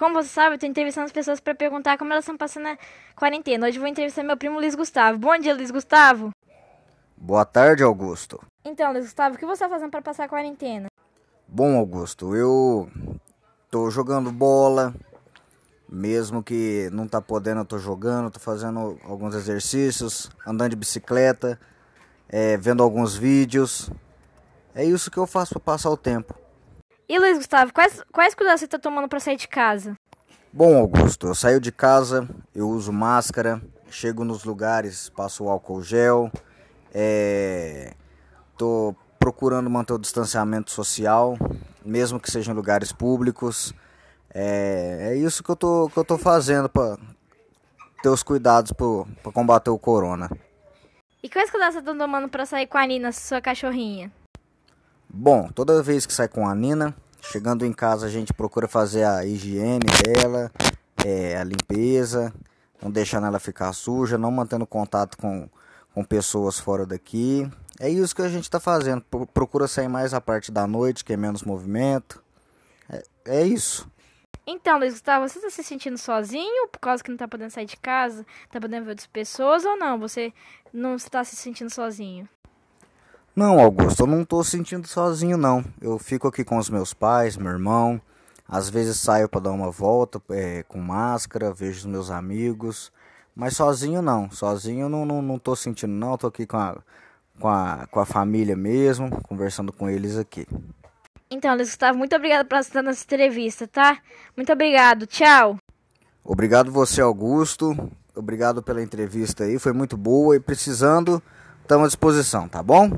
Como você sabe, eu tô entrevistando as pessoas para perguntar como elas estão passando a quarentena. Hoje eu vou entrevistar meu primo Luiz Gustavo. Bom dia, Luiz Gustavo. Boa tarde, Augusto. Então, Luiz Gustavo, o que você tá fazendo para passar a quarentena? Bom, Augusto, eu tô jogando bola, mesmo que não tá podendo, eu tô jogando, tô fazendo alguns exercícios, andando de bicicleta, é, vendo alguns vídeos. É isso que eu faço para passar o tempo. E Luiz Gustavo, quais, quais cuidados você tá tomando para sair de casa? Bom, Augusto, eu saio de casa, eu uso máscara, chego nos lugares, passo o álcool gel, é, tô procurando manter o distanciamento social, mesmo que seja em lugares públicos. É, é isso que eu tô, que eu tô fazendo para ter os cuidados para combater o corona. E quais cuidados você tá tomando para sair com a Nina, sua cachorrinha? Bom, toda vez que sai com a Nina, chegando em casa a gente procura fazer a higiene dela, é, a limpeza, não deixando ela ficar suja, não mantendo contato com, com pessoas fora daqui. É isso que a gente está fazendo. Procura sair mais a parte da noite, que é menos movimento. É, é isso. Então, Luiz Gustavo, você está se sentindo sozinho por causa que não está podendo sair de casa, está podendo ver outras pessoas ou não? Você não está se sentindo sozinho? Não, Augusto, eu não estou sentindo sozinho não. Eu fico aqui com os meus pais, meu irmão. Às vezes saio para dar uma volta é, com máscara, vejo os meus amigos. Mas sozinho não. Sozinho eu não, não, não tô sentindo não. Estou aqui com a, com, a, com a família mesmo, conversando com eles aqui. Então, Luiz Gustavo, muito obrigado por estar nessa entrevista, tá? Muito obrigado. Tchau. Obrigado você, Augusto. Obrigado pela entrevista aí. Foi muito boa e precisando, estamos à disposição, tá bom?